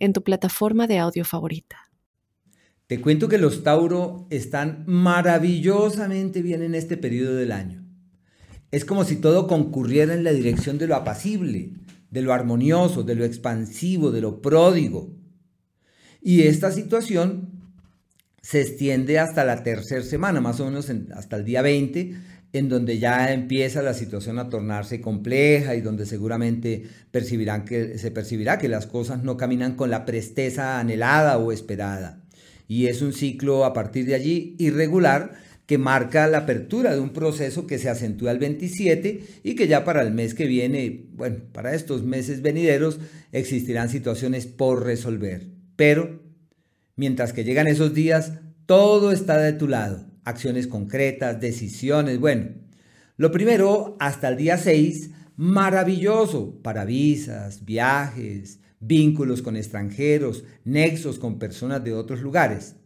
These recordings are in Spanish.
en tu plataforma de audio favorita. Te cuento que los Tauro están maravillosamente bien en este periodo del año. Es como si todo concurriera en la dirección de lo apacible, de lo armonioso, de lo expansivo, de lo pródigo. Y esta situación se extiende hasta la tercera semana, más o menos hasta el día 20, en donde ya empieza la situación a tornarse compleja y donde seguramente percibirán que, se percibirá que las cosas no caminan con la presteza anhelada o esperada. Y es un ciclo a partir de allí irregular que marca la apertura de un proceso que se acentúa el 27 y que ya para el mes que viene, bueno, para estos meses venideros existirán situaciones por resolver. Pero, mientras que llegan esos días, todo está de tu lado acciones concretas, decisiones. Bueno, lo primero, hasta el día 6, maravilloso para visas, viajes, vínculos con extranjeros, nexos con personas de otros lugares.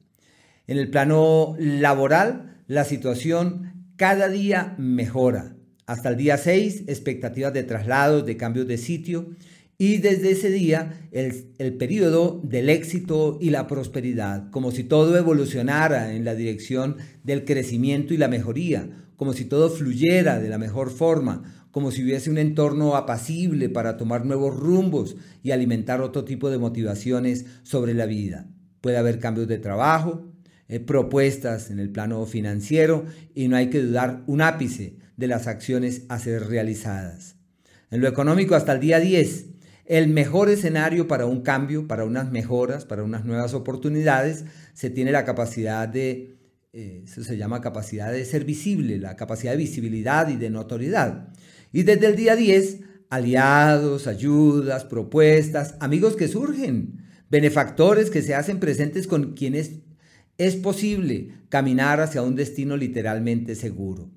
En el plano laboral, la situación cada día mejora. Hasta el día 6, expectativas de traslados, de cambios de sitio y desde ese día el, el, periodo del éxito y la prosperidad, como si todo evolucionara en la dirección del crecimiento y la mejoría, como si todo fluyera de la mejor forma, como si hubiese un entorno apacible para tomar nuevos rumbos y alimentar otro tipo de motivaciones sobre la vida. Puede haber cambios de trabajo, eh, propuestas en el plano financiero y no hay que dudar un ápice de las acciones a ser realizadas. En lo económico hasta el día 10, el mejor escenario para un cambio, para unas mejoras, para unas nuevas oportunidades, se tiene la capacidad de, eh, eso se llama capacidad de ser visible, la capacidad de visibilidad y de notoriedad. Y desde el día 10, aliados, ayudas, propuestas, amigos que surgen, benefactores que se hacen presentes con quienes es posible caminar hacia un destino literalmente seguro.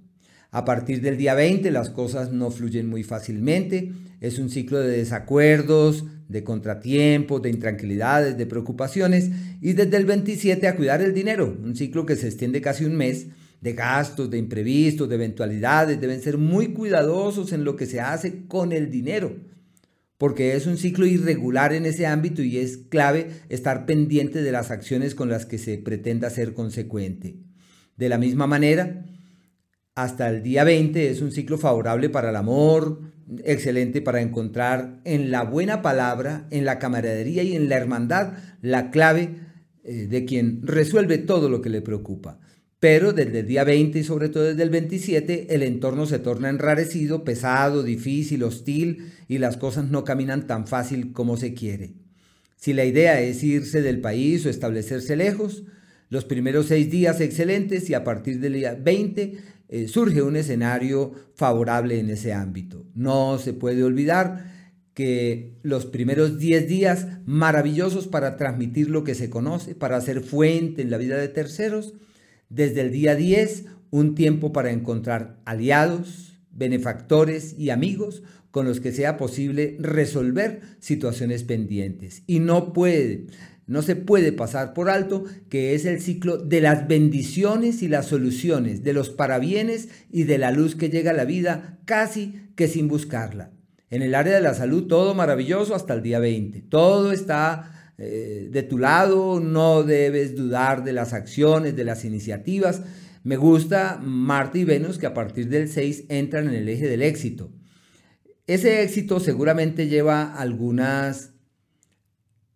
A partir del día 20 las cosas no fluyen muy fácilmente, es un ciclo de desacuerdos, de contratiempos, de intranquilidades, de preocupaciones. Y desde el 27 a cuidar el dinero, un ciclo que se extiende casi un mes. De gastos, de imprevistos, de eventualidades, deben ser muy cuidadosos en lo que se hace con el dinero, porque es un ciclo irregular en ese ámbito y es clave estar pendiente de las acciones con las que se pretenda ser consecuente. De la misma manera, hasta el día 20 es un ciclo favorable para el amor, excelente para encontrar en la buena palabra, en la camaradería y en la hermandad la clave eh, de quien resuelve todo lo que le preocupa. Pero desde el día 20 y sobre todo desde el 27 el entorno se torna enrarecido, pesado, difícil, hostil y las cosas no caminan tan fácil como se quiere. Si la idea es irse del país o establecerse lejos, los primeros seis días excelentes y a partir del día 20 eh, surge un escenario favorable en ese ámbito. No se puede olvidar que los primeros 10 días maravillosos para transmitir lo que se conoce, para ser fuente en la vida de terceros, desde el día 10 un tiempo para encontrar aliados, benefactores y amigos con los que sea posible resolver situaciones pendientes. Y no puede no se puede pasar por alto que es el ciclo de las bendiciones y las soluciones, de los parabienes y de la luz que llega a la vida casi que sin buscarla. En el área de la salud todo maravilloso hasta el día 20. Todo está eh, de tu lado, no debes dudar de las acciones, de las iniciativas. Me gusta Marte y Venus que a partir del 6 entran en el eje del éxito. Ese éxito seguramente lleva algunas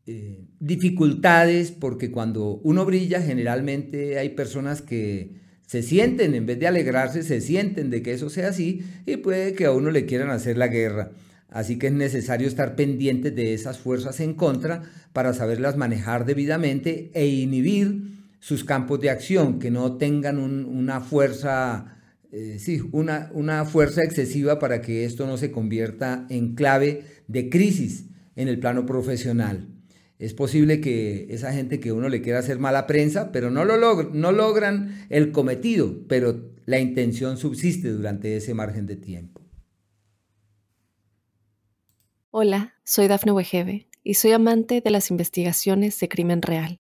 eh, dificultades porque cuando uno brilla generalmente hay personas que se sienten, en vez de alegrarse, se sienten de que eso sea así y puede que a uno le quieran hacer la guerra. Así que es necesario estar pendiente de esas fuerzas en contra para saberlas manejar debidamente e inhibir sus campos de acción, que no tengan una fuerza, eh, sí, una, una fuerza excesiva para que esto no se convierta en clave de crisis en el plano profesional. Es posible que esa gente que uno le quiera hacer mala prensa, pero no, lo no logran el cometido, pero la intención subsiste durante ese margen de tiempo. Hola, soy Dafne Wegebe y soy amante de las investigaciones de crimen real.